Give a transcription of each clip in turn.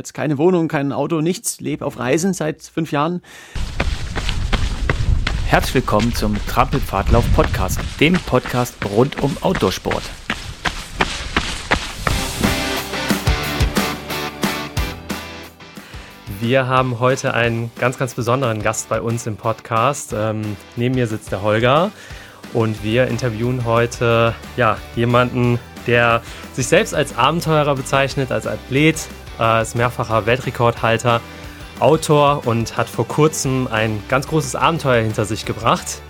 jetzt keine Wohnung, kein Auto, nichts, lebe auf Reisen seit fünf Jahren. Herzlich willkommen zum Trampelpfadlauf Podcast, dem Podcast rund um Outdoorsport. Wir haben heute einen ganz, ganz besonderen Gast bei uns im Podcast. Ähm, neben mir sitzt der Holger und wir interviewen heute ja, jemanden, der sich selbst als Abenteurer bezeichnet, als Athlet, äh, als mehrfacher Weltrekordhalter, Autor und hat vor kurzem ein ganz großes Abenteuer hinter sich gebracht.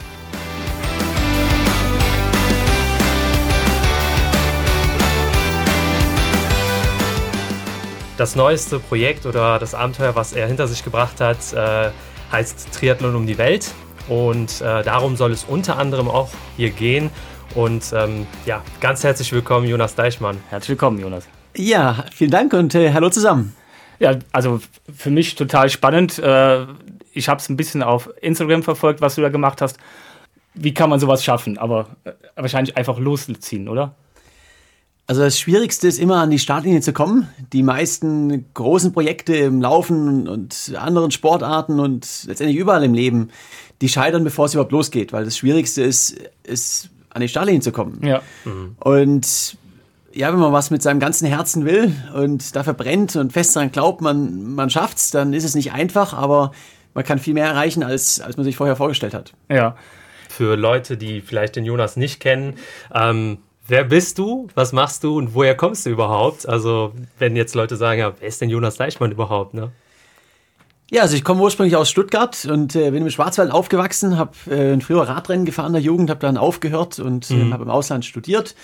Das neueste Projekt oder das Abenteuer, was er hinter sich gebracht hat, äh, heißt Triathlon um die Welt. Und äh, darum soll es unter anderem auch hier gehen. Und ähm, ja, ganz herzlich willkommen, Jonas Deichmann. Herzlich willkommen, Jonas. Ja, vielen Dank und äh, hallo zusammen. Ja, also für mich total spannend. Äh, ich habe es ein bisschen auf Instagram verfolgt, was du da gemacht hast. Wie kann man sowas schaffen? Aber äh, wahrscheinlich einfach losziehen, oder? Also das Schwierigste ist immer an die Startlinie zu kommen. Die meisten großen Projekte im Laufen und anderen Sportarten und letztendlich überall im Leben, die scheitern, bevor es überhaupt losgeht, weil das Schwierigste ist, ist an die Startlinie zu kommen. Ja. Mhm. Und ja, wenn man was mit seinem ganzen Herzen will und dafür brennt und fest daran glaubt, man, man schafft's, dann ist es nicht einfach, aber man kann viel mehr erreichen, als, als man sich vorher vorgestellt hat. Ja. Für Leute, die vielleicht den Jonas nicht kennen, ähm, Wer bist du? Was machst du und woher kommst du überhaupt? Also, wenn jetzt Leute sagen, ja, wer ist denn Jonas Deichmann überhaupt? Ne? Ja, also ich komme ursprünglich aus Stuttgart und äh, bin im Schwarzwald aufgewachsen, habe äh, ein früher Radrennen gefahren in der Jugend, habe dann aufgehört und äh, mhm. habe im Ausland studiert.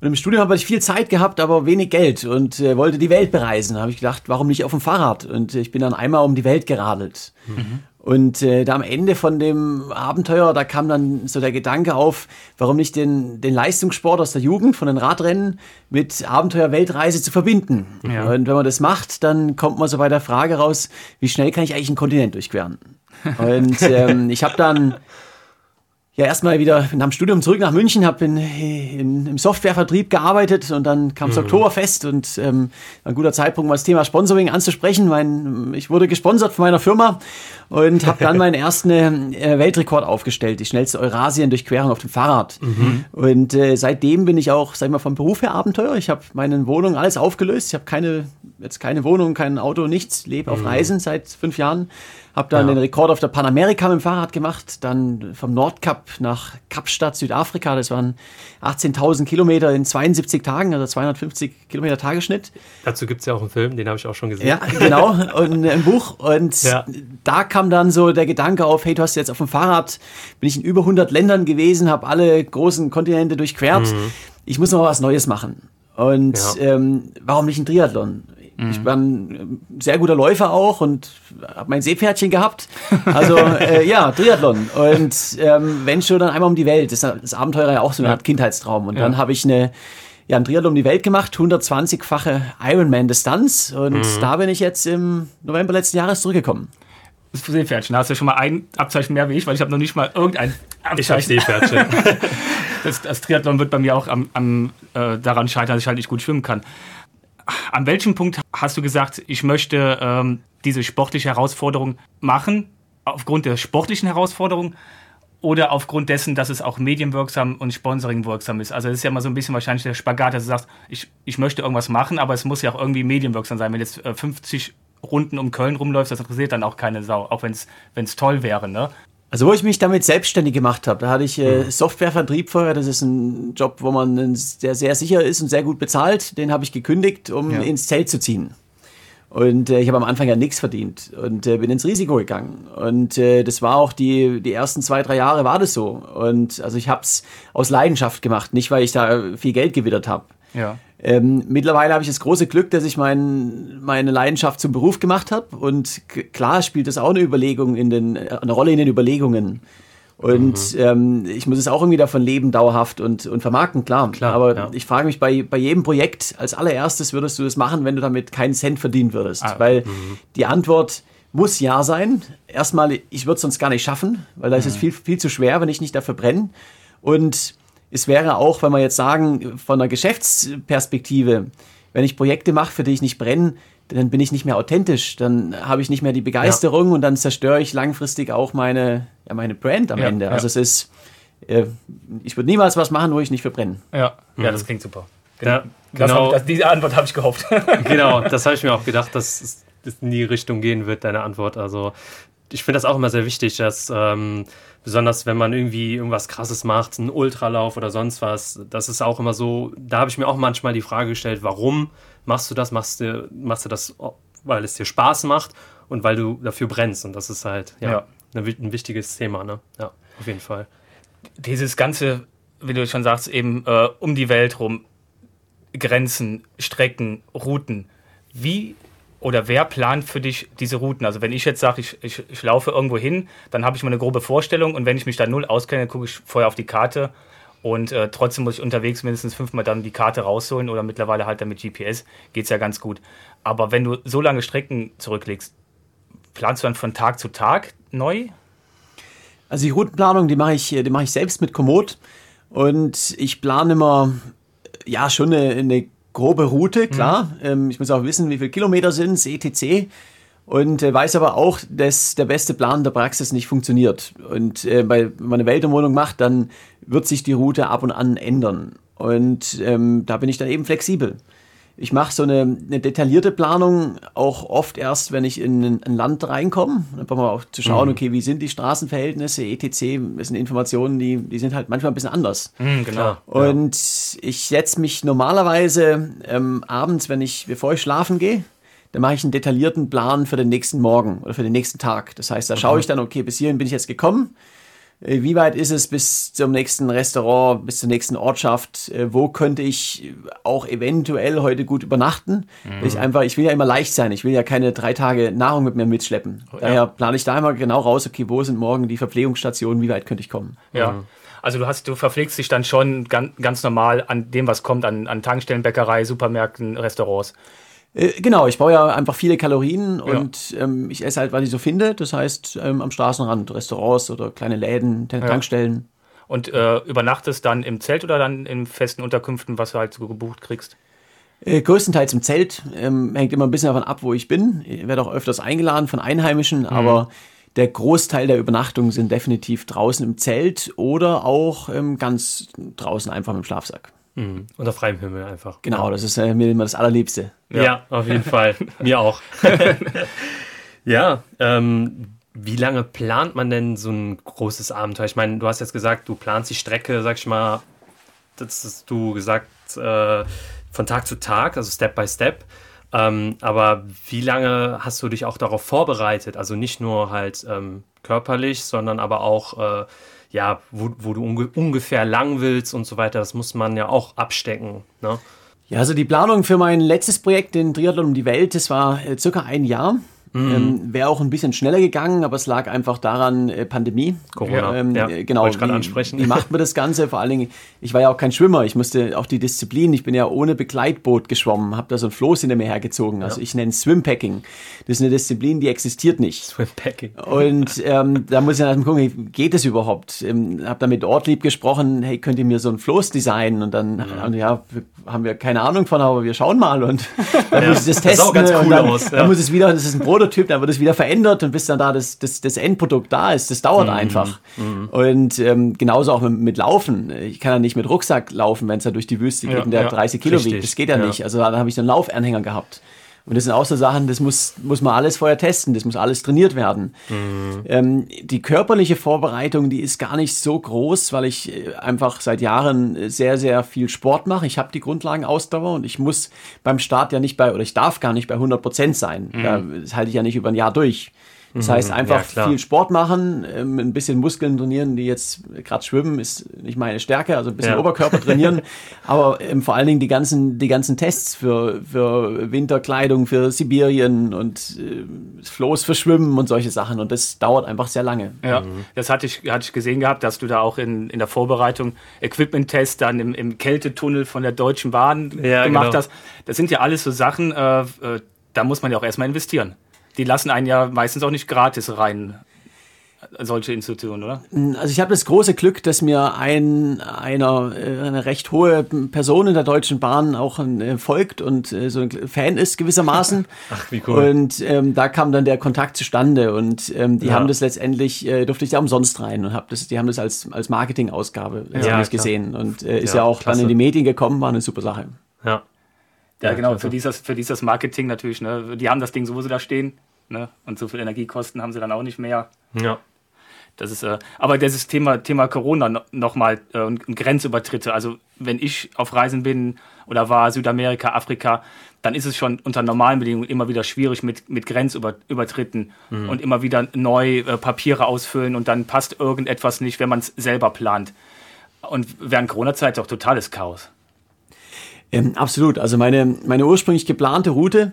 Und im Studium habe ich viel Zeit gehabt, aber wenig Geld und äh, wollte die Welt bereisen. Da habe ich gedacht, warum nicht auf dem Fahrrad? Und ich bin dann einmal um die Welt geradelt. Mhm. Und äh, da am Ende von dem Abenteuer, da kam dann so der Gedanke auf, warum nicht den, den Leistungssport aus der Jugend, von den Radrennen, mit Abenteuer-Weltreise zu verbinden. Ja. Und wenn man das macht, dann kommt man so bei der Frage raus, wie schnell kann ich eigentlich einen Kontinent durchqueren? Und ähm, ich habe dann ja erstmal wieder nach dem Studium zurück nach München, habe in, in, im Softwarevertrieb gearbeitet und dann kam das mhm. Oktoberfest und ähm, ein guter Zeitpunkt, mal das Thema Sponsoring anzusprechen. Mein, ich wurde gesponsert von meiner Firma und habe dann meinen ersten äh, Weltrekord aufgestellt, die schnellste Eurasien-Durchquerung auf dem Fahrrad. Mhm. Und äh, seitdem bin ich auch, sag ich mal, vom Beruf her Abenteuer. Ich habe meine Wohnung alles aufgelöst. Ich habe keine, jetzt keine Wohnung, kein Auto, nichts, lebe auf mhm. Reisen seit fünf Jahren habe dann ja. den Rekord auf der Panamerika mit dem Fahrrad gemacht, dann vom Nordkap nach Kapstadt, Südafrika. Das waren 18.000 Kilometer in 72 Tagen, also 250 Kilometer Tagesschnitt. Dazu gibt es ja auch einen Film, den habe ich auch schon gesehen. Ja, genau, und ein Buch. Und ja. da kam dann so der Gedanke auf, hey, du hast jetzt auf dem Fahrrad, bin ich in über 100 Ländern gewesen, habe alle großen Kontinente durchquert. Mhm. Ich muss noch was Neues machen. Und ja. ähm, warum nicht ein Triathlon? Mhm. Ich war ein sehr guter Läufer auch und habe mein Seepferdchen gehabt. Also äh, ja, Triathlon. Und ähm, wenn schon, dann einmal um die Welt. Das, das Abenteuer ja auch so eine Art Kindheitstraum. Und ja. dann habe ich eine ja, ein Triathlon um die Welt gemacht, 120-fache Ironman-Distanz. Und mhm. da bin ich jetzt im November letzten Jahres zurückgekommen. Das Seepferdchen, da hast du ja schon mal ein Abzeichen mehr wie ich, weil ich habe noch nicht mal irgendein Abzeichen. Ich habe Seepferdchen. das, das, Triathlon wird bei mir auch am, am äh, daran scheitern, dass ich halt nicht gut schwimmen kann an welchem Punkt hast du gesagt, ich möchte ähm, diese sportliche Herausforderung machen, aufgrund der sportlichen Herausforderung oder aufgrund dessen, dass es auch medienwirksam und sponsoringwirksam ist? Also das ist ja immer so ein bisschen wahrscheinlich der Spagat, dass du sagst, ich, ich möchte irgendwas machen, aber es muss ja auch irgendwie medienwirksam sein. Wenn jetzt äh, 50 Runden um Köln rumläufst, das interessiert dann auch keine Sau, auch wenn es toll wäre. Ne? Also wo ich mich damit selbstständig gemacht habe, da hatte ich äh, mhm. Softwarevertrieb vorher. Das ist ein Job, wo man sehr, sehr sicher ist und sehr gut bezahlt. Den habe ich gekündigt, um ja. ins Zelt zu ziehen. Und äh, ich habe am Anfang ja nichts verdient und äh, bin ins Risiko gegangen. Und äh, das war auch die, die ersten zwei, drei Jahre war das so. Und also ich habe es aus Leidenschaft gemacht, nicht weil ich da viel Geld gewittert habe. Ja. Ähm, mittlerweile habe ich das große Glück, dass ich mein, meine Leidenschaft zum Beruf gemacht habe. Und klar spielt das auch eine Überlegung in den, eine Rolle in den Überlegungen. Und mhm. ähm, ich muss es auch irgendwie davon leben, dauerhaft und, und vermarkten, klar. klar Aber ja. ich frage mich bei, bei jedem Projekt, als allererstes würdest du das machen, wenn du damit keinen Cent verdienen würdest. Ah, Weil mhm. die Antwort muss ja sein. Erstmal, ich würde es sonst gar nicht schaffen, weil da ist es mhm. viel, viel zu schwer, wenn ich nicht dafür brenne. Und es wäre auch, wenn wir jetzt sagen, von der Geschäftsperspektive, wenn ich Projekte mache, für die ich nicht brenne, dann bin ich nicht mehr authentisch, dann habe ich nicht mehr die Begeisterung ja. und dann zerstöre ich langfristig auch meine, ja, meine Brand am ja, Ende. Also es ist, äh, ich würde niemals was machen, wo ich nicht verbrenne. Ja, mhm. ja das klingt super. Genau, genau. Das, diese Antwort habe ich gehofft. genau, das habe ich mir auch gedacht, dass es in die Richtung gehen wird, deine Antwort. Also ich finde das auch immer sehr wichtig, dass ähm, besonders wenn man irgendwie irgendwas Krasses macht, einen Ultralauf oder sonst was, das ist auch immer so, da habe ich mir auch manchmal die Frage gestellt, warum machst du das? Machst du, machst du das, weil es dir Spaß macht und weil du dafür brennst? Und das ist halt ja, ja. ein wichtiges Thema, ne? Ja, auf jeden Fall. Dieses ganze, wie du schon sagst, eben äh, um die Welt rum, Grenzen, Strecken, Routen. Wie oder wer plant für dich diese Routen? Also wenn ich jetzt sage, ich, ich, ich laufe irgendwo hin, dann habe ich mal eine grobe Vorstellung und wenn ich mich da null auskenne, gucke ich vorher auf die Karte und äh, trotzdem muss ich unterwegs mindestens fünfmal dann die Karte rausholen oder mittlerweile halt dann mit GPS geht es ja ganz gut. Aber wenn du so lange Strecken zurücklegst, planst du dann von Tag zu Tag neu? Also die Routenplanung, die mache ich, die ich selbst mit Komoot und ich plane immer ja schon eine, eine grobe Route, klar. Mhm. Ähm, ich muss auch wissen, wie viele Kilometer sind etc. Und äh, weiß aber auch, dass der beste Plan der Praxis nicht funktioniert. Und äh, bei, wenn man eine Weltumwohnung macht, dann wird sich die Route ab und an ändern. Und ähm, da bin ich dann eben flexibel. Ich mache so eine, eine, detaillierte Planung auch oft erst, wenn ich in ein, Land reinkomme. Einfach mal auch zu schauen, mhm. okay, wie sind die Straßenverhältnisse, etc. Das sind Informationen, die, die sind halt manchmal ein bisschen anders. Mhm, genau. Und ja. ich setze mich normalerweise ähm, abends, wenn ich, bevor ich schlafen gehe, dann mache ich einen detaillierten Plan für den nächsten Morgen oder für den nächsten Tag. Das heißt, da schaue mhm. ich dann, okay, bis hierhin bin ich jetzt gekommen. Äh, wie weit ist es bis zum nächsten Restaurant, bis zur nächsten Ortschaft? Äh, wo könnte ich auch eventuell heute gut übernachten? Mhm. Ich einfach, ich will ja immer leicht sein. Ich will ja keine drei Tage Nahrung mit mir mitschleppen. Ja. Daher plane ich da immer genau raus, okay, wo sind morgen die Verpflegungsstationen? Wie weit könnte ich kommen? Ja. Mhm. Also du hast, du verpflegst dich dann schon ganz, ganz normal an dem, was kommt, an, an Tankstellen, Bäckerei, Supermärkten, Restaurants. Äh, genau, ich baue ja einfach viele Kalorien und ja. ähm, ich esse halt, was ich so finde. Das heißt, ähm, am Straßenrand, Restaurants oder kleine Läden, Tankstellen. Ja. Und äh, übernachtest dann im Zelt oder dann in festen Unterkünften, was du halt so gebucht kriegst? Äh, größtenteils im Zelt. Ähm, hängt immer ein bisschen davon ab, wo ich bin. Ich werde auch öfters eingeladen von Einheimischen, mhm. aber der Großteil der Übernachtungen sind definitiv draußen im Zelt oder auch ähm, ganz draußen einfach im Schlafsack. Mhm. Unter freiem Himmel einfach. Genau, das ist äh, mir immer das Allerliebste. Ja, ja auf jeden Fall. mir auch. ja, ähm, wie lange plant man denn so ein großes Abenteuer? Ich meine, du hast jetzt gesagt, du planst die Strecke, sag ich mal, das hast du gesagt, äh, von Tag zu Tag, also Step by Step. Ähm, aber wie lange hast du dich auch darauf vorbereitet? Also nicht nur halt ähm, körperlich, sondern aber auch äh, ja, wo, wo du unge ungefähr lang willst und so weiter, das muss man ja auch abstecken. Ne? Ja, also die Planung für mein letztes Projekt, den Triathlon um die Welt, das war äh, circa ein Jahr. Mhm. Ähm, Wäre auch ein bisschen schneller gegangen, aber es lag einfach daran, äh, Pandemie. Corona, ähm, ja, äh, genau. Wollte ich wie, ansprechen. Wie macht man das Ganze? Vor allen Dingen, ich war ja auch kein Schwimmer, ich musste auch die Disziplin, ich bin ja ohne Begleitboot geschwommen, habe da so ein Floß hinter mir hergezogen. Also ja. ich nenne es Swimpacking. Das ist eine Disziplin, die existiert nicht. Swimpacking. Und ähm, da muss ich dann gucken, geht das überhaupt? Ähm, habe dann mit Ortlieb gesprochen, hey, könnt ihr mir so ein Floß designen? Und dann, mhm. ja, haben wir keine Ahnung von, aber wir schauen mal und dann ja. muss ich das testen. Das sah auch ganz cool dann, aus. Ja. Dann muss es wieder, das ist ein Prototyp, dann wird es wieder verändert und bis dann da das, das, das Endprodukt da ist, das dauert mhm. einfach. Mhm. Und ähm, genauso auch mit, mit, Laufen. Ich kann ja nicht mit Rucksack laufen, wenn es da durch die Wüste geht ja, und der 30 Kilo wiegt. Das geht ja, nicht. Also dann habe ich so einen Laufanhänger gehabt. Und das sind auch so Sachen, das muss, muss man alles vorher testen, das muss alles trainiert werden. Mhm. Ähm, die körperliche Vorbereitung, die ist gar nicht so groß, weil ich äh, einfach seit Jahren sehr, sehr viel Sport mache. Ich habe die Grundlagenausdauer und ich muss beim Start ja nicht bei, oder ich darf gar nicht bei 100 Prozent sein. Mhm. Das halte ich ja nicht über ein Jahr durch. Das mhm. heißt, einfach ja, viel Sport machen, ähm, ein bisschen Muskeln trainieren, die jetzt gerade schwimmen, ist nicht meine Stärke, also ein bisschen ja. Oberkörper trainieren, aber ähm, vor allen Dingen die ganzen, die ganzen Tests für, für Winterkleidung, für Sibirien und äh, Floß für Schwimmen und solche Sachen und das dauert einfach sehr lange. Ja, mhm. das hatte ich, hatte ich gesehen gehabt, dass du da auch in, in der Vorbereitung Equipment-Test dann im, im Kältetunnel von der Deutschen Bahn ja, gemacht genau. hast. Das sind ja alles so Sachen, äh, äh, da muss man ja auch erstmal investieren die lassen einen ja meistens auch nicht gratis rein. solche Institutionen, oder? Also ich habe das große Glück, dass mir ein, einer, äh, eine recht hohe Person in der Deutschen Bahn auch äh, folgt und äh, so ein Fan ist gewissermaßen. Ach, wie cool. Und ähm, da kam dann der Kontakt zustande und ähm, die ja. haben das letztendlich, äh, durfte ich da umsonst rein und hab das, die haben das als, als Marketingausgabe ja, gesehen und äh, ist ja, ja auch klasse. dann in die Medien gekommen, war eine super Sache. Ja. Ja, genau, für dieses, für dieses Marketing natürlich, ne? Die haben das Ding sowieso da stehen, ne? Und so viel Energiekosten haben sie dann auch nicht mehr. Ja. Das ist, äh, aber das Thema, Thema Corona nochmal äh, und Grenzübertritte. Also wenn ich auf Reisen bin oder war Südamerika, Afrika, dann ist es schon unter normalen Bedingungen immer wieder schwierig mit, mit Grenzübertritten mhm. und immer wieder neu äh, Papiere ausfüllen und dann passt irgendetwas nicht, wenn man es selber plant. Und während Corona-Zeit ist auch totales Chaos. Ähm, absolut. Also meine, meine ursprünglich geplante Route,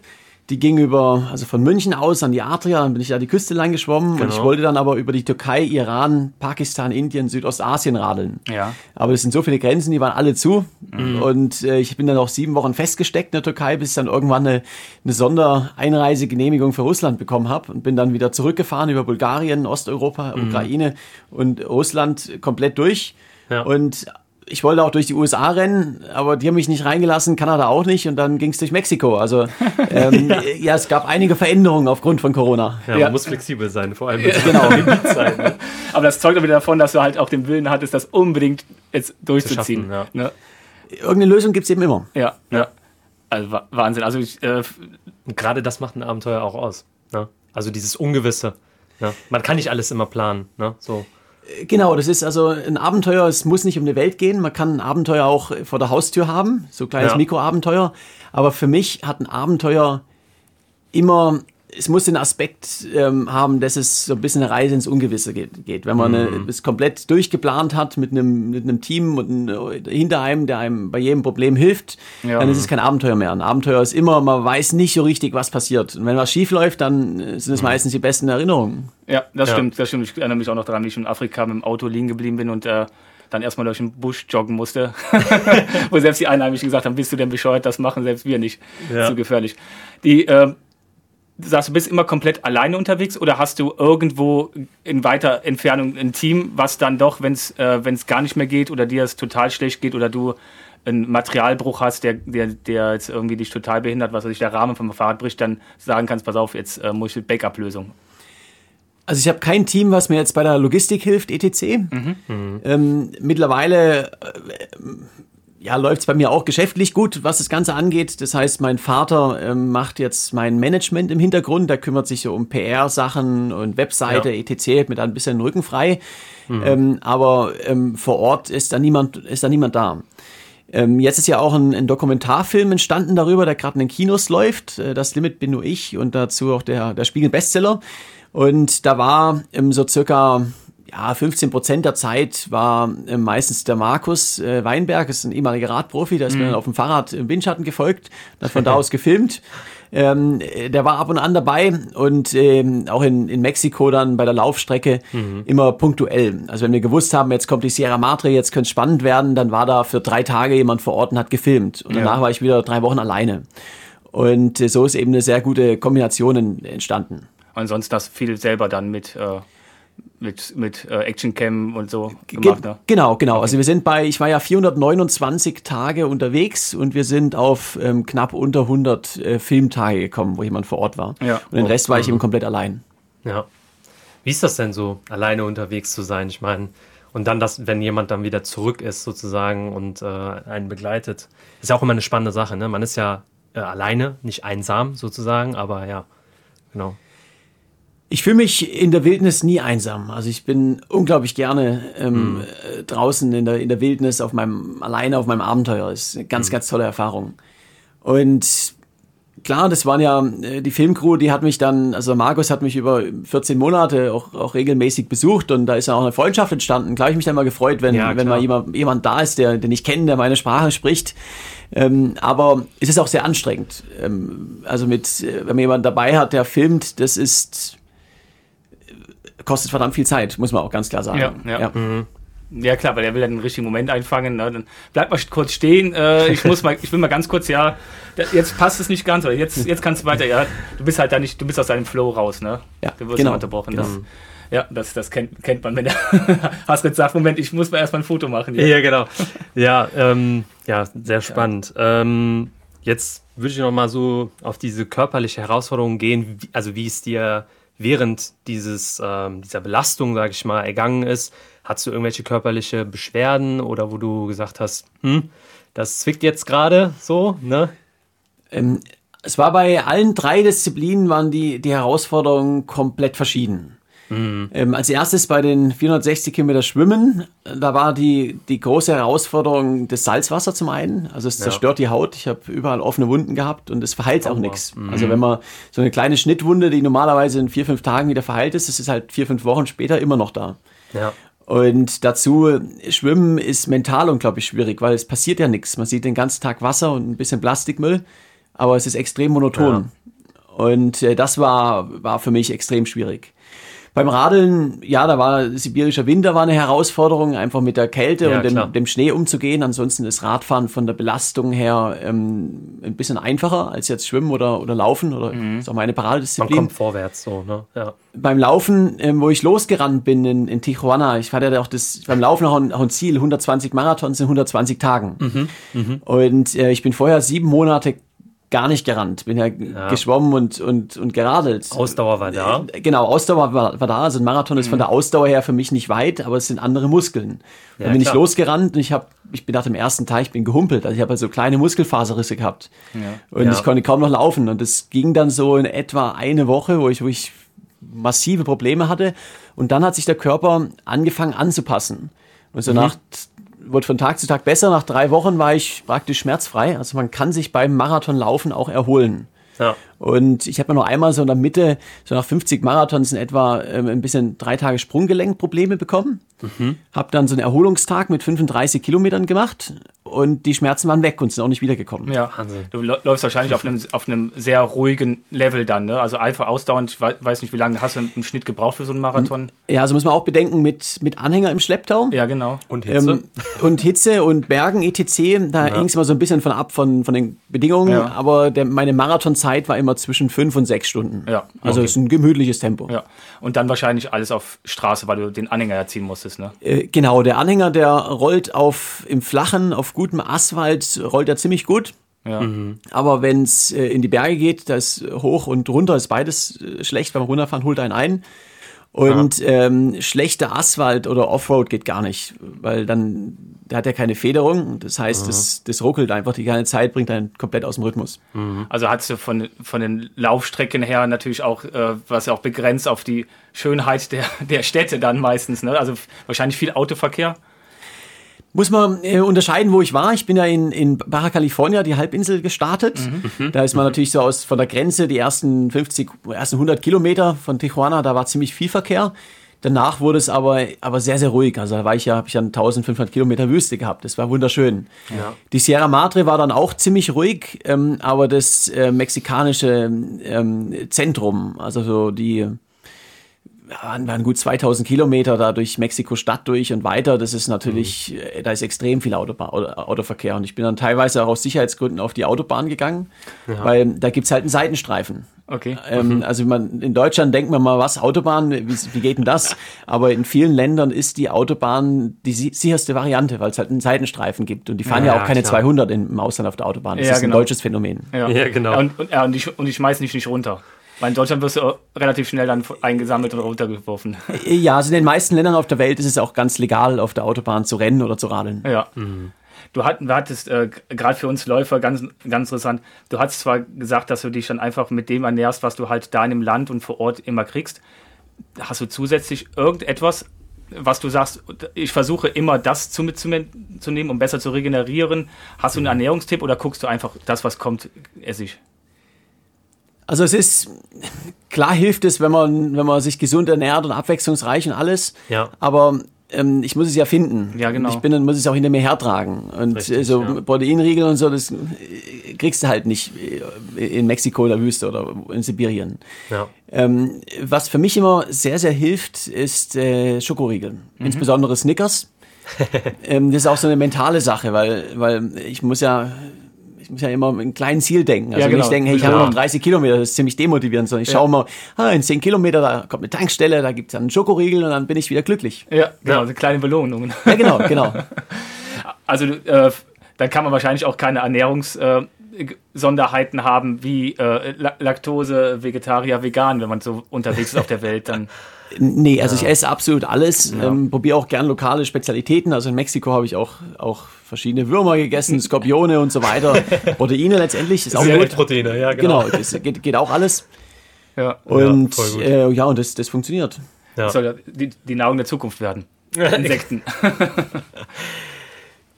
die ging über, also von München aus an die Adria, dann bin ich da die Küste lang geschwommen genau. und ich genau. wollte dann aber über die Türkei, Iran, Pakistan, Indien, Südostasien radeln. Ja. Aber es sind so viele Grenzen, die waren alle zu. Mhm. Und äh, ich bin dann auch sieben Wochen festgesteckt in der Türkei, bis ich dann irgendwann eine, eine Sondereinreisegenehmigung für Russland bekommen habe und bin dann wieder zurückgefahren über Bulgarien, Osteuropa, mhm. Ukraine und Russland komplett durch. Ja. Und ich wollte auch durch die USA rennen, aber die haben mich nicht reingelassen, Kanada auch nicht und dann ging es durch Mexiko. Also ähm, ja. ja. es gab einige Veränderungen aufgrund von Corona. Ja, man ja. muss flexibel sein, vor allem ja. genau. sein, ne? Aber das zeugt wieder davon, dass du halt auch den Willen hattest, das unbedingt jetzt durchzuziehen. Schaffen, ne? Irgendeine Lösung gibt es eben immer. Ja, ja. Also Wahnsinn. Also ich, äh, gerade das macht ein Abenteuer auch aus. Ne? Also dieses Ungewisse. Ne? Man kann nicht alles immer planen. Ne? So. Genau, das ist also ein Abenteuer, es muss nicht um die Welt gehen, man kann ein Abenteuer auch vor der Haustür haben, so ein kleines ja. Mikroabenteuer, aber für mich hat ein Abenteuer immer es muss den Aspekt ähm, haben, dass es so ein bisschen eine Reise ins Ungewisse geht. geht. Wenn man mhm. es komplett durchgeplant hat mit einem, mit einem Team und ein, hinter einem, der einem bei jedem Problem hilft, ja. dann ist es kein Abenteuer mehr. Ein Abenteuer ist immer, man weiß nicht so richtig, was passiert. Und wenn was schief läuft, dann sind es mhm. meistens die besten Erinnerungen. Ja, das ja. stimmt, das stimmt. Ich erinnere mich auch noch daran, wie ich in Afrika mit dem Auto liegen geblieben bin und äh, dann erstmal durch den Busch joggen musste. Wo selbst die Einheimischen gesagt haben, bist du denn bescheuert, das machen selbst wir nicht. Ja. Zu gefährlich. Die, äh, sagst, du bist immer komplett alleine unterwegs oder hast du irgendwo in weiter Entfernung ein Team, was dann doch, wenn es äh, gar nicht mehr geht oder dir es total schlecht geht oder du einen Materialbruch hast, der, der, der jetzt irgendwie dich total behindert, was weiß ich, der Rahmen vom Fahrrad bricht, dann sagen kannst, pass auf, jetzt äh, muss ich Backup-Lösung. Also ich habe kein Team, was mir jetzt bei der Logistik hilft, etc. Mhm. Ähm, mittlerweile äh, ja, läuft es bei mir auch geschäftlich gut, was das Ganze angeht. Das heißt, mein Vater ähm, macht jetzt mein Management im Hintergrund. Der kümmert sich so um PR-Sachen und Webseite, ja. etc. mit ein bisschen Rücken frei. Mhm. Ähm, aber ähm, vor Ort ist da niemand, ist da niemand da. Ähm, jetzt ist ja auch ein, ein Dokumentarfilm entstanden darüber, der gerade in den Kinos läuft. Äh, das Limit bin nur ich und dazu auch der, der Spiegel-Bestseller. Und da war ähm, so circa ja, 15 Prozent der Zeit war äh, meistens der Markus äh, Weinberg, ist ein ehemaliger Radprofi, der ist mhm. mir dann auf dem Fahrrad im Windschatten gefolgt, hat von da aus gefilmt. Ähm, der war ab und an dabei und ähm, auch in, in Mexiko dann bei der Laufstrecke mhm. immer punktuell. Also wenn wir gewusst haben, jetzt kommt die Sierra Madre, jetzt könnte es spannend werden, dann war da für drei Tage jemand vor Ort und hat gefilmt. Und danach ja. war ich wieder drei Wochen alleine. Und äh, so ist eben eine sehr gute Kombination entstanden. Und sonst das viel selber dann mit äh, mit, mit äh, Actioncam und so gemacht, ne? Genau, genau. Okay. Also wir sind bei, ich war ja 429 Tage unterwegs und wir sind auf ähm, knapp unter 100 äh, Filmtage gekommen, wo jemand vor Ort war. Ja. Und den Rest war ich eben komplett allein. Ja. Wie ist das denn so, alleine unterwegs zu sein? Ich meine, und dann das, wenn jemand dann wieder zurück ist sozusagen und äh, einen begleitet, ist ja auch immer eine spannende Sache. Ne? Man ist ja äh, alleine, nicht einsam sozusagen, aber ja, genau. Ich fühle mich in der Wildnis nie einsam. Also ich bin unglaublich gerne ähm, mhm. draußen in der, in der Wildnis auf meinem, alleine auf meinem Abenteuer. Das ist eine ganz, mhm. ganz tolle Erfahrung. Und klar, das waren ja äh, die Filmcrew, die hat mich dann, also Markus hat mich über 14 Monate auch, auch regelmäßig besucht und da ist ja auch eine Freundschaft entstanden. Klar, ich mich dann mal gefreut, wenn, ja, wenn mal jemand, jemand da ist, der, den ich kenne, der meine Sprache spricht. Ähm, aber es ist auch sehr anstrengend. Ähm, also mit, äh, wenn man jemanden dabei hat, der filmt, das ist kostet verdammt viel Zeit, muss man auch ganz klar sagen. Ja, ja. ja. Mhm. Ja klar, weil er will dann den richtigen Moment einfangen. Ne? Dann bleib mal kurz stehen. Äh, ich muss mal, ich will mal ganz kurz, ja, jetzt passt es nicht ganz, oder jetzt, jetzt kannst du weiter. Ja, du bist halt da nicht, du bist aus deinem Flow raus, ne? Ja, du wirst genau, unterbrochen. Genau. Das, Ja, das, das kennt, kennt man, wenn der Hasrit sagt, Moment, ich muss mal erstmal ein Foto machen. Ja, ja genau. Ja, ähm, ja sehr spannend. Ja. Ähm, jetzt würde ich noch mal so auf diese körperliche Herausforderung gehen, wie, also wie es dir während dieses, ähm, dieser Belastung, sage ich mal, ergangen ist. Hattest du irgendwelche körperliche Beschwerden oder wo du gesagt hast, hm, das zwickt jetzt gerade so, ne? Ähm, es war bei allen drei Disziplinen waren die, die Herausforderungen komplett verschieden. Mhm. Ähm, als erstes bei den 460 Kilometer Schwimmen, da war die, die große Herausforderung das Salzwasser zum einen. Also es zerstört ja. die Haut. Ich habe überall offene Wunden gehabt und es verheilt auch nichts. Mhm. Also wenn man so eine kleine Schnittwunde, die normalerweise in vier, fünf Tagen wieder verheilt ist, das ist halt vier, fünf Wochen später immer noch da. Ja. Und dazu, Schwimmen ist mental unglaublich schwierig, weil es passiert ja nichts. Man sieht den ganzen Tag Wasser und ein bisschen Plastikmüll, aber es ist extrem monoton. Ja. Und äh, das war, war für mich extrem schwierig. Beim Radeln, ja, da war sibirischer Winter war eine Herausforderung, einfach mit der Kälte ja, und dem, dem, Schnee umzugehen. Ansonsten ist Radfahren von der Belastung her ähm, ein bisschen einfacher als jetzt Schwimmen oder, oder Laufen oder mhm. ist auch meine Paradedisziplin. Man kommt vorwärts so, ne? Ja. Beim Laufen, ähm, wo ich losgerannt bin in, in Tijuana, ich hatte ja auch das beim Laufen auch ein, auch ein Ziel, 120 Marathons in 120 Tagen. Mhm. Mhm. Und äh, ich bin vorher sieben Monate gar nicht gerannt. Bin ja, ja, geschwommen und, und, und geradelt. Ausdauer war da. Äh, genau, Ausdauer war, war da. Also ein Marathon ist von der Ausdauer her für mich nicht weit, aber es sind andere Muskeln. Ja, dann bin klar. ich losgerannt und ich habe, ich bin nach dem ersten Teil, ich bin gehumpelt. Also ich habe halt so kleine Muskelfaserrisse gehabt. Ja. Und ich konnte kaum noch laufen. Und es ging dann so in etwa eine Woche, wo ich, wo ich massive Probleme hatte. Und dann hat sich der Körper angefangen anzupassen. Und so mhm. nach wurde von Tag zu Tag besser. Nach drei Wochen war ich praktisch schmerzfrei. Also man kann sich beim Marathonlaufen auch erholen. Ja. Und ich habe mir noch einmal so in der Mitte, so nach 50 Marathons in etwa ähm, ein bisschen drei Tage Sprunggelenkprobleme bekommen. Mhm. Habe dann so einen Erholungstag mit 35 Kilometern gemacht und die Schmerzen waren weg und sind auch nicht wiedergekommen. Ja, Wahnsinn. du läufst wahrscheinlich auf einem, auf einem sehr ruhigen Level dann, ne? Also einfach ausdauernd, ich weiß nicht, wie lange hast du im Schnitt gebraucht für so einen Marathon? Ja, also muss man auch bedenken mit, mit Anhänger im Schlepptau. Ja, genau. Und Hitze. Ähm, und Hitze und Bergen, etc. Da ja. hing es immer so ein bisschen von ab von, von den Bedingungen, ja. aber der, meine Marathonzeit war immer zwischen fünf und sechs Stunden. Ja. Also okay. ist ein gemütliches Tempo. Ja. Und dann wahrscheinlich alles auf Straße, weil du den Anhänger erziehen musstest, ne? Äh, genau, der Anhänger, der rollt auf im Flachen, auf gutem Asphalt, rollt er ziemlich gut. Ja. Mhm. Aber wenn es äh, in die Berge geht, da ist hoch und runter ist beides äh, schlecht. Beim Runterfahren holt einen ein. Und ja. ähm, schlechter Asphalt oder Offroad geht gar nicht, weil dann der hat ja keine Federung. Das heißt, das, das ruckelt einfach die ganze Zeit, bringt einen komplett aus dem Rhythmus. Mhm. Also hat du von, von den Laufstrecken her natürlich auch, äh, was ja auch begrenzt auf die Schönheit der, der Städte dann meistens. Ne? Also wahrscheinlich viel Autoverkehr. Muss man äh, unterscheiden, wo ich war. Ich bin ja in, in Baja California, die Halbinsel, gestartet. Mhm. Da ist man natürlich so aus von der Grenze, die ersten 50, ersten 100 Kilometer von Tijuana, da war ziemlich viel Verkehr. Danach wurde es aber, aber sehr, sehr ruhig. Also da war ich ja, habe ich ja 1500 Kilometer Wüste gehabt. Das war wunderschön. Ja. Die Sierra Madre war dann auch ziemlich ruhig, ähm, aber das äh, mexikanische ähm, Zentrum, also so die waren, waren gut 2000 Kilometer da durch Mexiko-Stadt durch und weiter. Das ist natürlich, mhm. da ist extrem viel Autobahn, Autoverkehr. Und ich bin dann teilweise auch aus Sicherheitsgründen auf die Autobahn gegangen, ja. weil da gibt's halt einen Seitenstreifen. Okay. Ähm, mhm. Also man, in Deutschland denkt man mal, was, Autobahn, wie, wie geht denn das? Aber in vielen Ländern ist die Autobahn die sicherste Variante, weil es halt einen Seitenstreifen gibt. Und die fahren ja, ja auch keine klar. 200 im Ausland auf der Autobahn. Das ja, ist genau. ein deutsches Phänomen. Ja, ja genau. Und, und, und, die, und die schmeißen dich nicht runter. Weil in Deutschland wirst du relativ schnell dann eingesammelt oder runtergeworfen. Ja, also in den meisten Ländern auf der Welt ist es auch ganz legal, auf der Autobahn zu rennen oder zu radeln. Ja. Mhm. Du hattest, äh, gerade für uns Läufer ganz, ganz interessant, du hast zwar gesagt, dass du dich dann einfach mit dem ernährst, was du halt da in dem Land und vor Ort immer kriegst. Hast du zusätzlich irgendetwas, was du sagst, ich versuche immer das zu mitzunehmen, um besser zu regenerieren? Hast du einen Ernährungstipp oder guckst du einfach das, was kommt, esse ich? Also es ist, klar hilft es, wenn man, wenn man sich gesund ernährt und abwechslungsreich und alles. Ja. Aber ähm, ich muss es ja finden. Ja, genau. Ich bin und muss es auch hinter mir hertragen. Und Richtig, so ja. Proteinriegel und so, das kriegst du halt nicht in Mexiko oder Wüste oder in Sibirien. Ja. Ähm, was für mich immer sehr, sehr hilft, ist äh, Schokoriegel. Mhm. Insbesondere Snickers. ähm, das ist auch so eine mentale Sache, weil, weil ich muss ja ich muss ja immer ein kleines Ziel denken. Also Ja, genau. nicht denken, hey, ich habe noch 30 Kilometer, das ist ziemlich demotivierend, sondern ich schaue mal, ah, in 10 Kilometer, da kommt eine Tankstelle, da gibt es einen Schokoriegel und dann bin ich wieder glücklich. Ja, genau, so kleine Belohnungen. Ja, genau, genau. Also äh, dann kann man wahrscheinlich auch keine Ernährungssonderheiten äh, Sonderheiten haben wie äh, La- Laktose, Vegetarier, Vegan, wenn man so unterwegs ist auf der Welt. Dann Nee, also ich esse absolut alles, ähm, probiere auch gern lokale Spezialitäten. Also in Mexiko habe ich auch, auch verschiedene Würmer gegessen, Skorpione und so weiter. Proteine letztendlich ist auch Sehr gut. Proteine, ja, genau. Genau, das geht, geht auch alles. ja, Und gut. äh, ja, und das, das funktioniert. Ja. soll ja die, die Nahrung der Zukunft werden. Insekten.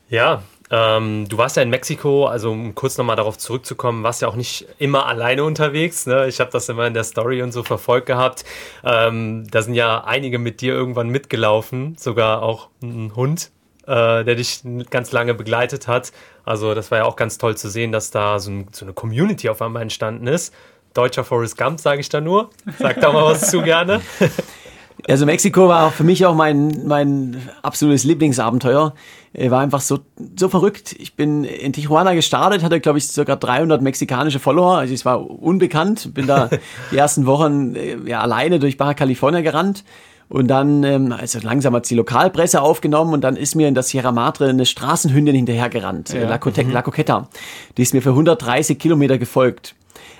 Ja, ähm, du warst ja in Mexiko, also um kurz nochmal darauf zurückzukommen, warst ja auch nicht immer alleine unterwegs. Ne? Ich habe das immer in der Story und so verfolgt gehabt. Ähm, da sind ja einige mit dir irgendwann mitgelaufen, sogar auch ein Hund, äh, der dich ganz lange begleitet hat. Also das war ja auch ganz toll zu sehen, dass da so, ein, so eine Community auf einmal entstanden ist. Deutscher Forrest Gump, sage ich da nur. Sag da mal was zu gerne. Also Mexiko war für mich auch mein, mein absolutes Lieblingsabenteuer. Äh, War einfach so, so verrückt. Ich bin in Tijuana gestartet, hatte glaube ich circa 300 mexikanische Follower. Also es war unbekannt. Bin da die ersten Wochen äh, ja, alleine durch Baja California gerannt. Und dann, ähm, also langsam hat die Lokalpresse aufgenommen und dann ist mir in der Sierra Madre eine Straßenhündin hinterhergerannt, ja. La, Cote La Coqueta. Die ist mir für 130 Kilometer gefolgt.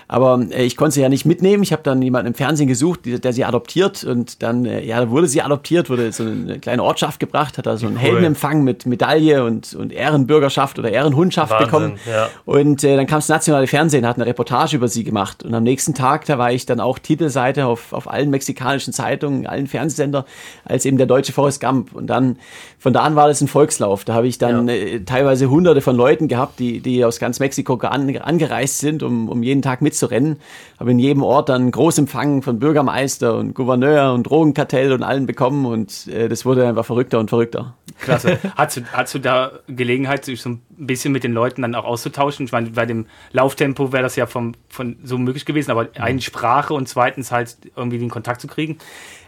Aber äh, ich konnte sie ja nicht mitnehmen. Ich habe dann jemanden im Fernsehen gesucht, die, der sie adoptiert. Und dann, äh, ja, wurde sie adoptiert, wurde so eine kleine Ortschaft gebracht, hat da so einen Heldenempfang mit Medaille und, und Ehrenbürgerschaft oder Ehrenhundschaft Wahnsinn, bekommen. ja. Und äh, dann kam das nationale Fernsehen, hat eine Reportage über sie gemacht. Und am nächsten Tag, da war ich dann auch Titelseite auf, auf allen mexikanischen Zeitungen, allen Fernsehsender, als eben der deutsche Forrest Gump. Und dann, von da an war das ein Volkslauf. Da habe ich dann Ja. äh, teilweise hunderte von Leuten gehabt, die, die aus ganz Mexiko an, angereist sind, um, um jeden Tag mitzurennen. Habe in jedem Ort dann Großempfang von Bürgermeister und Gouverneur und Drogenkartell und allen bekommen. Und äh, das wurde einfach verrückter und verrückter. Klasse. Hast du, hast du da Gelegenheit, sich so ein bisschen mit den Leuten dann auch auszutauschen? Ich meine, bei dem Lauftempo wäre das ja vom, von so möglich gewesen, aber eine Sprache und zweitens halt irgendwie den Kontakt zu kriegen.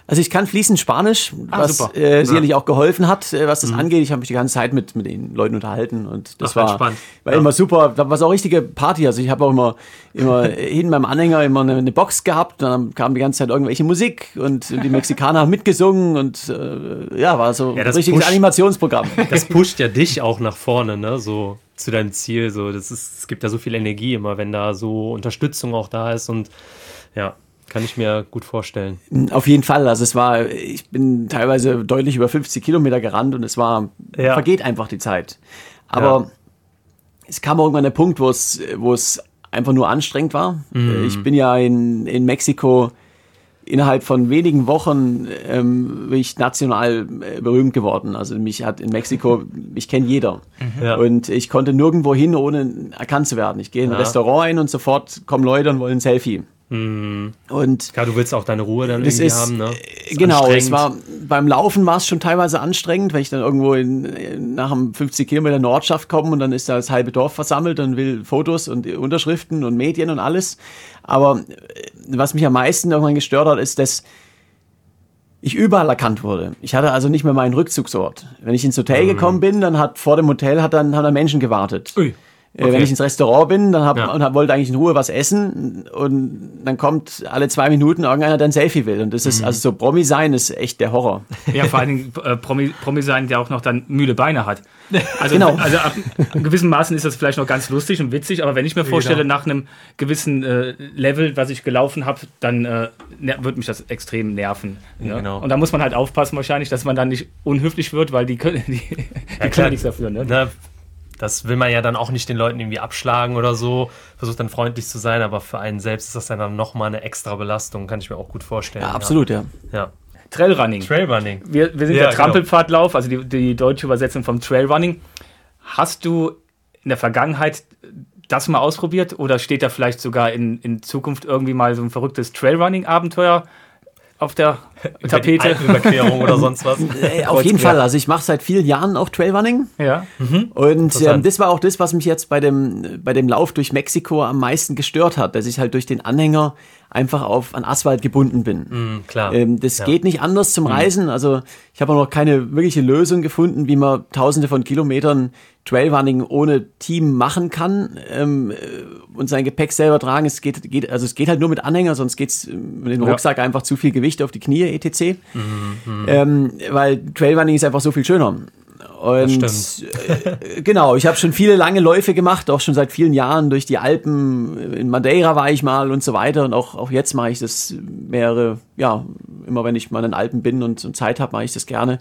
Also ich kann fließend Spanisch, Ah, was super. äh, sicherlich auch geholfen hat, äh, was das angeht. Ich habe mich die ganze Zeit mit, mit den Leuten unterhalten und das Ach, war, war Ja. immer super. Da war so eine richtige Party. Also ich habe auch immer, immer hinten beim Anhänger immer eine, eine Box gehabt. Dann kam die ganze Zeit irgendwelche Musik und die Mexikaner haben mitgesungen und äh, ja, war so Ja, ein richtiges pusht- Animationsprogramm. das pusht ja dich auch nach vorne, ne? So zu deinem Ziel. So, das ist, es gibt ja so viel Energie immer, wenn da so Unterstützung auch da ist und ja, kann ich mir gut vorstellen. Auf jeden Fall. Also es war, ich bin teilweise deutlich über 50 Kilometer gerannt und es war, Ja. vergeht einfach die Zeit. Aber Ja. es kam irgendwann der Punkt, wo es, wo es einfach nur anstrengend war. Mhm. Ich bin ja in, in Mexiko innerhalb von wenigen Wochen ähm, bin ich national äh, berühmt geworden. Also mich hat in Mexiko, mich kennt jeder. Ja. Und ich konnte nirgendwo hin, ohne erkannt zu werden. Ich gehe in ein Ja. Restaurant ein und sofort kommen Leute und wollen ein Selfie. Mhm. Und Klar, du willst auch deine Ruhe dann irgendwie ist, haben, ne? äh, genau, es war, beim Laufen war es schon teilweise anstrengend, wenn ich dann irgendwo in, nach einem 50 Kilometer Ortschaft komme und dann ist da das halbe Dorf versammelt und will Fotos und Unterschriften und Medien und alles. Aber äh, was mich am meisten irgendwann gestört hat, ist, dass ich überall erkannt wurde. Ich hatte also nicht mehr meinen Rückzugsort. Wenn ich ins Hotel gekommen bin, dann hat vor dem Hotel hat dann, haben dann Menschen gewartet. Ui. Äh, Okay. Wenn ich ins Restaurant bin, dann hab, Ja. und hab, wollte eigentlich in Ruhe was essen und dann kommt alle zwei Minuten irgendeiner, der ein Selfie will. Und das Mhm. ist, also so Promi sein ist echt der Horror. Ja, vor allen Dingen äh, Promi, Promi sein, der auch noch dann müde Beine hat. Also, Genau. also ab in gewissen Maßen ist das vielleicht noch ganz lustig und witzig, aber wenn ich mir vorstelle, Genau. nach einem gewissen äh, Level, was ich gelaufen habe, dann äh, wird mich das extrem nerven. Ja, ne? genau. Und da muss man halt aufpassen wahrscheinlich, dass man dann nicht unhöflich wird, weil die können, die, die klar. können nichts dafür. Ne? Ne, das will man ja dann auch nicht den Leuten irgendwie abschlagen oder so. Versucht dann freundlich zu sein, aber für einen selbst ist das dann nochmal eine extra Belastung, kann ich mir auch gut vorstellen. Ja, absolut, ja. Ja. Trailrunning. Trailrunning. Wir, wir sind Ja, der Trampelpfadlauf, also die, die deutsche Übersetzung vom Trailrunning. Hast du in der Vergangenheit das mal ausprobiert oder steht da vielleicht sogar in, in Zukunft irgendwie mal so ein verrücktes Trailrunning-Abenteuer auf der Tapete? Alpenüberquerung oder sonst was. Äh, auf jeden. Fall. Also ich mache seit vielen Jahren auch Trailrunning. Ja. Und ähm, das war auch das, was mich jetzt bei dem, bei dem Lauf durch Mexiko am meisten gestört hat, dass ich halt durch den Anhänger einfach auf an Asphalt gebunden bin. Mhm, klar. Ähm, das Ja. geht nicht anders zum Reisen. Also ich habe auch noch keine wirkliche Lösung gefunden, wie man tausende von Kilometern Trailrunning ohne Team machen kann ähm, und sein Gepäck selber tragen. Es geht, geht, also es geht halt nur mit Anhänger, sonst geht's mit dem Rucksack ja. einfach zu viel Gewicht auf die Knie, etc. Mhm, ähm, weil Trailrunning ist einfach so viel schöner. Und äh, genau, ich habe schon viele lange Läufe gemacht, auch schon seit vielen Jahren durch die Alpen. In Madeira war ich mal und so weiter. Und auch, auch jetzt mache ich das mehrere, ja, immer wenn ich mal in den Alpen bin und, und Zeit habe, mache ich das gerne.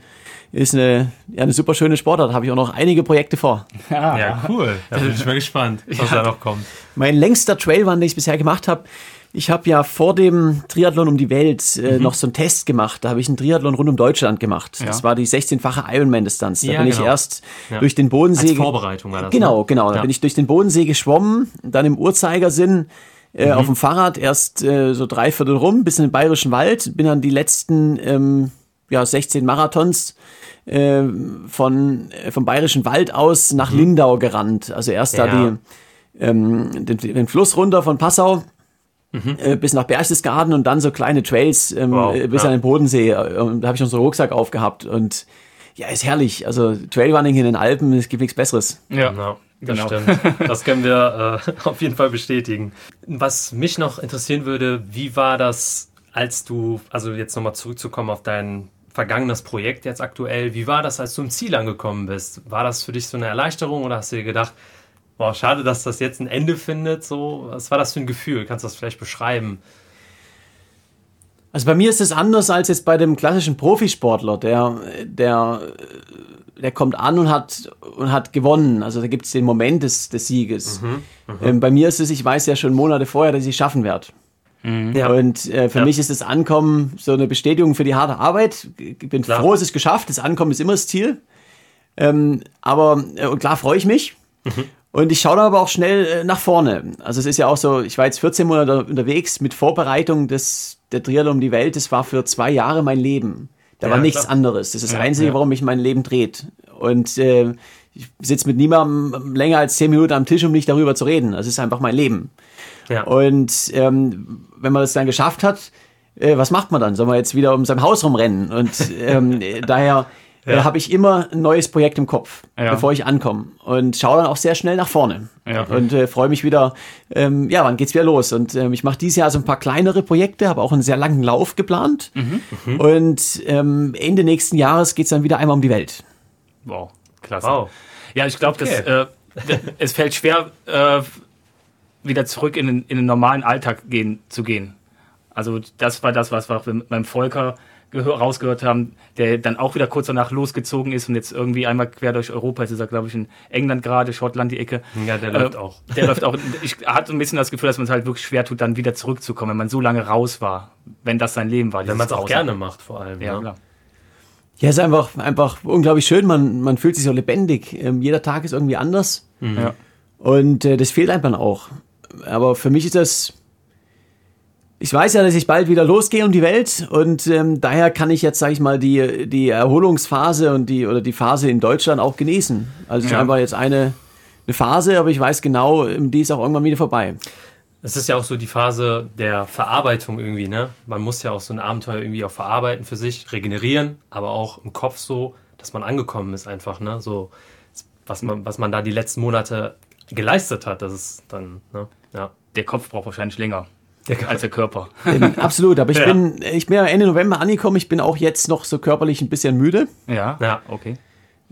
Ist eine, ja, eine super schöne Sportart. Habe ich auch noch einige Projekte vor. Ja, ja cool. Da bin ich mal gespannt, was ja. da noch kommt. Mein längster Trailrun, den ich bisher gemacht habe, ich habe ja vor dem Triathlon um die Welt äh, mhm. noch so einen Test gemacht. Da habe ich einen Triathlon rund um Deutschland gemacht. Ja. Das war die 16-fache Ironman-Distanz. Da ja, bin genau. ich erst ja. durch den Bodensee. Als Vorbereitung war das. Genau, ne? genau. Da bin ich durch den Bodensee geschwommen, dann im Uhrzeigersinn äh, mhm. auf dem Fahrrad erst äh, so dreiviertel rum bis in den Bayerischen Wald. Bin dann die letzten ähm, ja, 16 Marathons äh, von, äh, vom Bayerischen Wald aus nach mhm. Lindau gerannt. Also erst da die, ähm, den, den Fluss runter von Passau Mhm. Äh, bis nach Berchtesgaden und dann so kleine Trails ähm, wow, äh, bis ja. an den Bodensee. Und da habe ich unseren Rucksack aufgehabt und ja, ist herrlich. Also Trailrunning in den Alpen, es gibt nichts Besseres. Ja, genau. Das genau. stimmt. Das können wir äh, auf jeden Fall bestätigen. Was mich noch interessieren würde, wie war das, als du, also jetzt nochmal zurückzukommen auf dein vergangenes Projekt jetzt aktuell, wie war das, als du im Ziel angekommen bist? War das für dich so eine Erleichterung oder hast du dir gedacht, boah, schade, dass das jetzt ein Ende findet. So, was war das für ein Gefühl? Kannst du das vielleicht beschreiben? Also bei mir ist es anders als jetzt bei dem klassischen Profisportler, der, der, der kommt an und hat, und hat gewonnen. Also da gibt es den Moment des, des Sieges. Mhm, mhm, ähm, bei mir ist es, ich weiß ja schon Monate vorher, dass ich es schaffen werde. Mhm. Ja. Und äh, für ja. mich ist das Ankommen so eine Bestätigung für die harte Arbeit. Ich bin klar. froh, es ist geschafft. Das Ankommen ist immer das Ziel. Ähm, aber äh, klar freue ich mich. Mhm. Und ich schaue da aber auch schnell äh, nach vorne. Also es ist ja auch so, ich war jetzt 14 Monate unterwegs mit Vorbereitung des, der Triathlon um die Welt. Das war für zwei Jahre mein Leben. Da ja, war nichts klar. anderes. Das ist das ja, Einzige, ja. warum mich mein Leben dreht. Und äh, ich sitze mit niemandem länger als zehn Minuten am Tisch, um nicht darüber zu reden. Das ist einfach mein Leben. Ja. Und ähm, wenn man das dann geschafft hat, äh, was macht man dann? Soll man jetzt wieder um sein Haus rumrennen? Und ähm, daher ja. äh, habe ich immer ein neues Projekt im Kopf, ja. bevor ich ankomme. Und schaue dann auch sehr schnell nach vorne. Ja. Und äh, freue mich wieder, ähm, ja, wann geht's wieder los? Und ähm, ich mache dieses Jahr so ein paar kleinere Projekte, habe auch einen sehr langen Lauf geplant. Mhm. Mhm. Und ähm, Ende nächsten Jahres geht's dann wieder einmal um die Welt. Wow, klasse. Wow. Ja, ich glaube, okay. äh, es fällt schwer, äh, wieder zurück in den, in den normalen Alltag gehen, zu gehen. Also das war das, was wir mit meinem Volker rausgehört haben, der dann auch wieder kurz danach losgezogen ist und jetzt irgendwie einmal quer durch Europa, jetzt ist er, glaube ich, in England gerade, Schottland die Ecke. Ja, der äh, läuft auch. Der läuft auch. Ich hatte ein bisschen das Gefühl, dass man es halt wirklich schwer tut, dann wieder zurückzukommen, wenn man so lange raus war, wenn das sein Leben war. Wenn man es auch gerne macht, vor allem. Ja, ne? klar. Ja, ist einfach, einfach unglaublich schön. Man, man fühlt sich so lebendig. Ähm, jeder Tag ist irgendwie anders. Mhm. Ja. Und äh, das fehlt einfach auch. Aber für mich ist das ich weiß ja, dass ich bald wieder losgehe um die Welt und ähm, daher kann ich jetzt, sage ich mal, die, die Erholungsphase und die oder die Phase in Deutschland auch genießen. Also es ja. ist einfach jetzt eine, eine Phase, aber ich weiß genau, ähm, die ist auch irgendwann wieder vorbei. Es ist ja auch so die Phase der Verarbeitung irgendwie, ne? Man muss ja auch so ein Abenteuer irgendwie auch verarbeiten für sich, regenerieren, aber auch im Kopf so, dass man angekommen ist einfach, ne? So, was man, was man da die letzten Monate geleistet hat, das ist dann, ne? Ja. Der Kopf braucht wahrscheinlich länger. Der als der Körper. Ähm, absolut, aber ich, ja. bin, ich bin ja Ende November angekommen, ich bin auch jetzt noch so körperlich ein bisschen müde. Ja, ja, okay.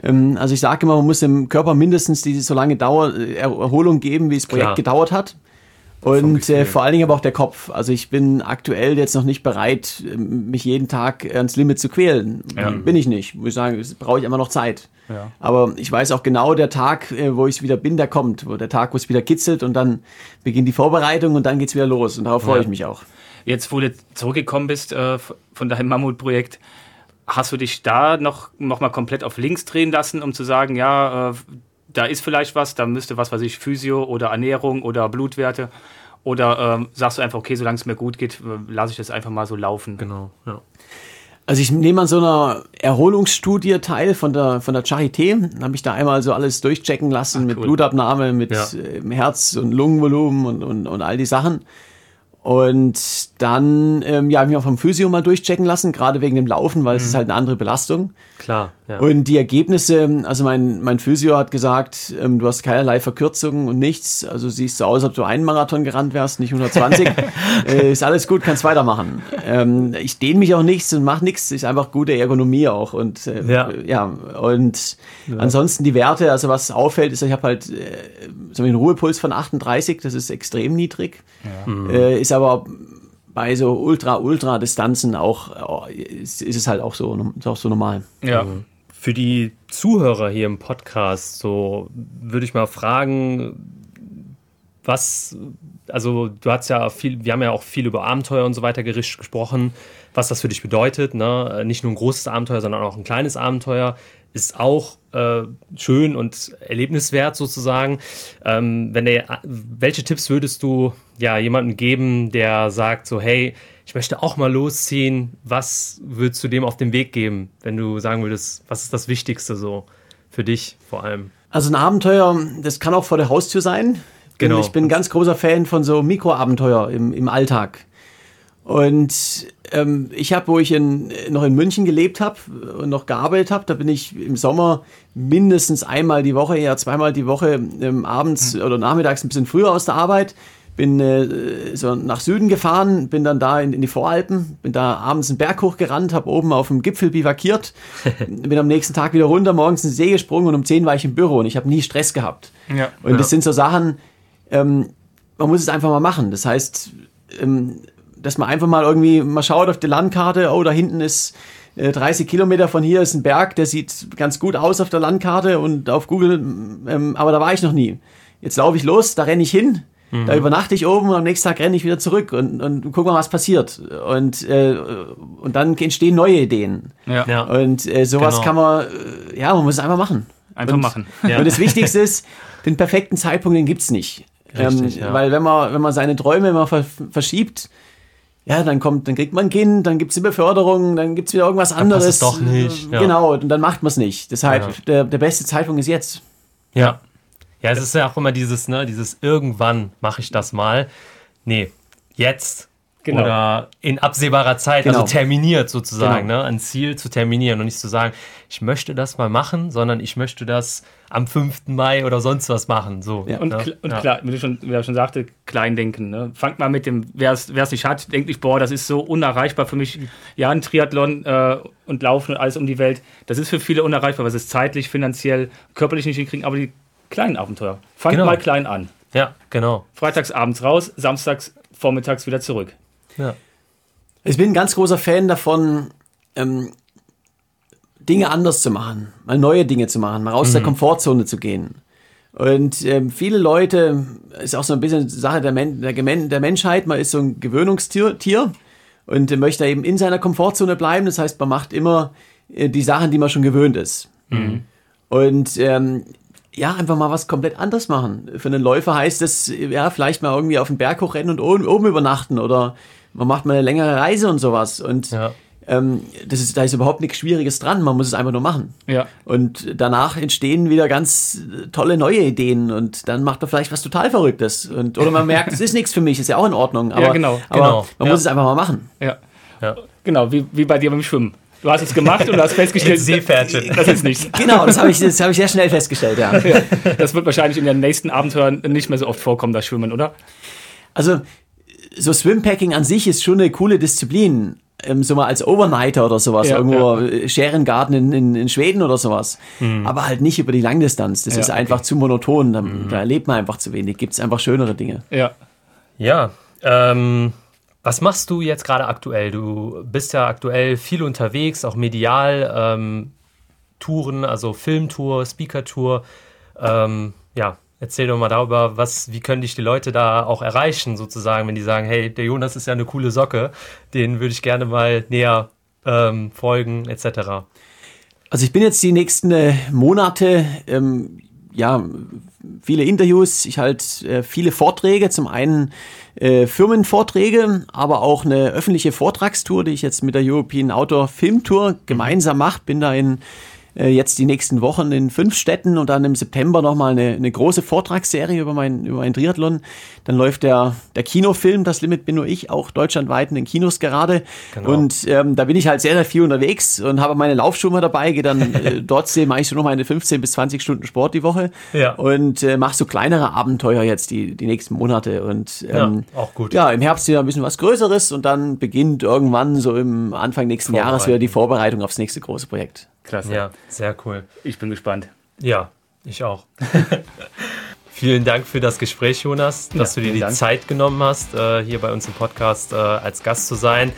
Ähm, also ich sage immer, man muss dem Körper mindestens diese so lange Dauer, äh, Erholung geben, wie das Projekt Klar. gedauert hat. Und äh, vor allen Dingen aber auch der Kopf. Also ich bin aktuell jetzt noch nicht bereit, ähm, mich jeden Tag ans Limit zu quälen. Ja. Bin ich nicht. Muss ich sagen, brauche ich immer noch Zeit. Ja. Aber ich weiß auch genau, der Tag, äh, wo ich wieder bin, der kommt. Wo der Tag, wo es wieder kitzelt und dann beginnt die Vorbereitung und dann geht's wieder los. Und darauf freue ja. ich mich auch. Jetzt, wo du zurückgekommen bist äh, von deinem Mammutprojekt, hast du dich da noch, noch mal komplett auf links drehen lassen, um zu sagen, ja, äh, da ist vielleicht was, da müsste was, was ich, Physio oder Ernährung oder Blutwerte. Oder ähm, sagst du einfach, okay, solange es mir gut geht, äh, lasse ich das einfach mal so laufen. Genau, ja. Also ich nehme an so einer Erholungsstudie teil von der, von der Charité. Dann habe ich da einmal so alles durchchecken lassen Ach, mit Blutabnahme, mit ja. Äh, Herz- und Lungenvolumen und, und, und all die Sachen. Und dann, ähm, ja, habe ich mich auch vom Physio mal durchchecken lassen, gerade wegen dem Laufen, weil es ist halt eine andere Belastung. Klar. Ja. Und die Ergebnisse, also mein, mein Physio hat gesagt, ähm, du hast keinerlei Verkürzungen und nichts. Also siehst du aus, als ob du einen Marathon gerannt wärst, nicht 120. äh, ist alles gut, kannst weitermachen. Ähm, ich dehne mich auch nichts und mache nichts. Ist einfach gute Ergonomie auch. Und äh, Ja. ja, und ansonsten die Werte, also was auffällt, ist, ich habe halt äh, so einen Ruhepuls von 38, das ist extrem niedrig. Äh, ist aber bei so Ultra-Ultra-Distanzen auch, äh, ist, ist es halt auch so, ist auch so normal. Ja. Für die Zuhörer hier im Podcast, so würde ich mal fragen, was, also du hast ja viel, wir haben ja auch viel über Abenteuer und so weiter gericht gesprochen, was das für dich bedeutet. Ne? Nicht nur ein großes Abenteuer, sondern auch ein kleines Abenteuer ist auch äh, schön und erlebniswert sozusagen. Ähm, wenn der, welche Tipps würdest du ja jemandem geben, der sagt so, hey, ich möchte auch mal losziehen. Was würdest du dem auf den Weg geben, wenn du sagen würdest, was ist das Wichtigste so für dich vor allem? Also ein Abenteuer, das kann auch vor der Haustür sein. Genau. Ich bin ein ganz großer Fan von so Mikroabenteuer im, im Alltag. Und ähm, ich habe, wo ich in, noch in München gelebt habe und noch gearbeitet habe, da bin ich im Sommer mindestens einmal die Woche, eher zweimal die Woche ähm, abends oder nachmittags ein bisschen früher aus der Arbeit. Bin äh, so nach Süden gefahren, bin dann da in, in die Voralpen, bin da abends einen Berg hochgerannt, habe oben auf dem Gipfel bivakiert, bin am nächsten Tag wieder runter, morgens in den See gesprungen und um 10 war ich im Büro und ich habe nie Stress gehabt. Ja. Und Ja. das sind so Sachen, ähm, man muss es einfach mal machen. Das heißt, ähm, dass man einfach mal irgendwie mal schaut auf die Landkarte, oh, da hinten ist äh, 30 Kilometer von hier ist ein Berg, der sieht ganz gut aus auf der Landkarte und auf Google, ähm, aber da war ich noch nie. Jetzt laufe ich los, da renne ich hin, da übernachte ich oben und am nächsten Tag renne ich wieder zurück und, und guck mal, was passiert. Und, äh, und dann entstehen neue Ideen. Ja. Ja. Und äh, sowas Genau. kann man, äh, ja, man muss es einfach machen. Einfach und, machen. Ja. Und das Wichtigste ist, den perfekten Zeitpunkt, den gibt's nicht. Richtig, ähm, ja. Weil wenn man, wenn man seine Träume immer ver verschiebt, ja, dann kommt, dann kriegt man ein Kind, dann gibt's eine Beförderung, dann gibt's wieder irgendwas anderes. passt es doch nicht, ja. Genau, und dann macht man es nicht. Deshalb, Ja. der, der beste Zeitpunkt ist jetzt. Ja. Ja, es ist ja auch immer dieses, ne, dieses irgendwann mache ich das mal. Nee, jetzt. Genau. Oder in absehbarer Zeit, Genau. also terminiert sozusagen, Genau. ne? Ein Ziel zu terminieren und nicht zu sagen, ich möchte das mal machen, sondern ich möchte das am 5. Mai oder sonst was machen. So, Ja. Und, ne? kl- und ja. klar, wie du schon, wie er schon sagte, klein denken. Ne? Fangt mal mit dem, wer es wer es nicht hat, denkt nicht, boah, das ist so unerreichbar für mich. Ja, ein Triathlon äh, und Laufen und alles um die Welt, das ist für viele unerreichbar, was es zeitlich, finanziell, körperlich nicht hinkriegen, aber die kleinen Abenteuer. Fangt Genau. mal klein an. Ja, genau. Freitags abends raus, samstags vormittags wieder zurück. Ja. Ich bin ein ganz großer Fan davon, ähm, Dinge anders zu machen, mal neue Dinge zu machen, mal aus der Komfortzone zu gehen. Und ähm, viele Leute, ist auch so ein bisschen Sache der, Men der, der Menschheit, man ist so ein Gewöhnungstier Tier und äh, möchte eben in seiner Komfortzone bleiben. Das heißt, man macht immer äh, die Sachen, die man schon gewöhnt ist. Und ähm, ja, einfach mal was komplett anderes machen. Für einen Läufer heißt es, ja, vielleicht mal irgendwie auf den Berg hochrennen und oben, oben übernachten oder man macht mal eine längere Reise und sowas. Und Ja. Ähm, das ist, da ist überhaupt nichts Schwieriges dran, man muss es einfach nur machen. Ja. Und danach entstehen wieder ganz tolle neue Ideen und dann macht man vielleicht was total Verrücktes. Und, oder man merkt, es ist nichts für mich, ist ja auch in Ordnung. Aber, genau, aber genau, man ja. muss es einfach mal machen. Ja. Ja. Genau, wie, wie bei dir beim Schwimmen. Du hast es gemacht und du hast festgestellt, Seepferdchen. das ist nichts. Genau, das habe ich, das hab ich sehr schnell festgestellt, ja. Das wird wahrscheinlich in den nächsten Abenteuern nicht mehr so oft vorkommen, das Schwimmen, oder? Also, so Swimpacking an sich ist schon eine coole Disziplin. Ähm, so mal als Overnighter oder sowas, Ja, irgendwo äh, Scherengarten in, in, in Schweden oder sowas. Aber halt nicht über die Langdistanz. Das Ja, ist okay. einfach zu monoton. Da, da erlebt man einfach zu wenig. Gibt es einfach schönere Dinge. Ja. Ja, ähm, was machst du jetzt gerade aktuell? Du bist ja aktuell viel unterwegs, auch medial, ähm, Touren, also Filmtour, Speakertour. Ähm, ja, erzähl doch mal darüber, was, wie können dich die Leute da auch erreichen, sozusagen, wenn die sagen, hey, der Jonas ist ja eine coole Socke, den würde ich gerne mal näher ähm, folgen, etc. Also ich bin jetzt die nächsten äh, Monate, ähm, ja, viele Interviews, ich halte äh, viele Vorträge, zum einen äh, Firmenvorträge, aber auch eine öffentliche Vortragstour, die ich jetzt mit der European Outdoor Film Tour gemeinsam mache. Bin da in äh, jetzt die nächsten Wochen in fünf Städten und dann im September nochmal eine, eine große Vortragsserie über mein, über mein Triathlon. Dann läuft der, der Kinofilm, das Limit bin nur ich, auch deutschlandweit in den Kinos gerade. Genau. Und ähm, da bin ich halt sehr, sehr viel unterwegs und habe meine Laufschuhe mal dabei, gehe dann äh, trotzdem mache ich so noch meine 15 bis 20 Stunden Sport die Woche ja. und äh, mache so kleinere Abenteuer jetzt die, die nächsten Monate. Und ähm, ja, auch gut. Ja, im Herbst wieder ein bisschen was Größeres und dann beginnt irgendwann so im Anfang nächsten Jahres wieder die Vorbereitung aufs nächste große Projekt. Klasse. Ja, sehr cool. Ich bin gespannt. Ja, ich auch. Vielen Dank für das Gespräch, Jonas, dass ja, du dir die Dank. Zeit genommen hast, äh, hier bei uns im Podcast äh, als Gast zu sein.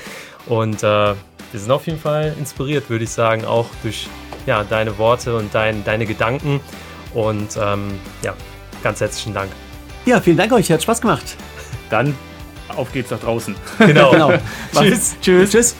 Und äh, wir sind auf jeden Fall inspiriert, würde ich sagen, auch durch ja, deine Worte und dein, deine Gedanken. Und ähm, ja, ganz herzlichen Dank. Ja, vielen Dank euch, hat Spaß gemacht. Dann auf geht's nach draußen. Genau. genau. Tschüss. Tschüss. Tschüss.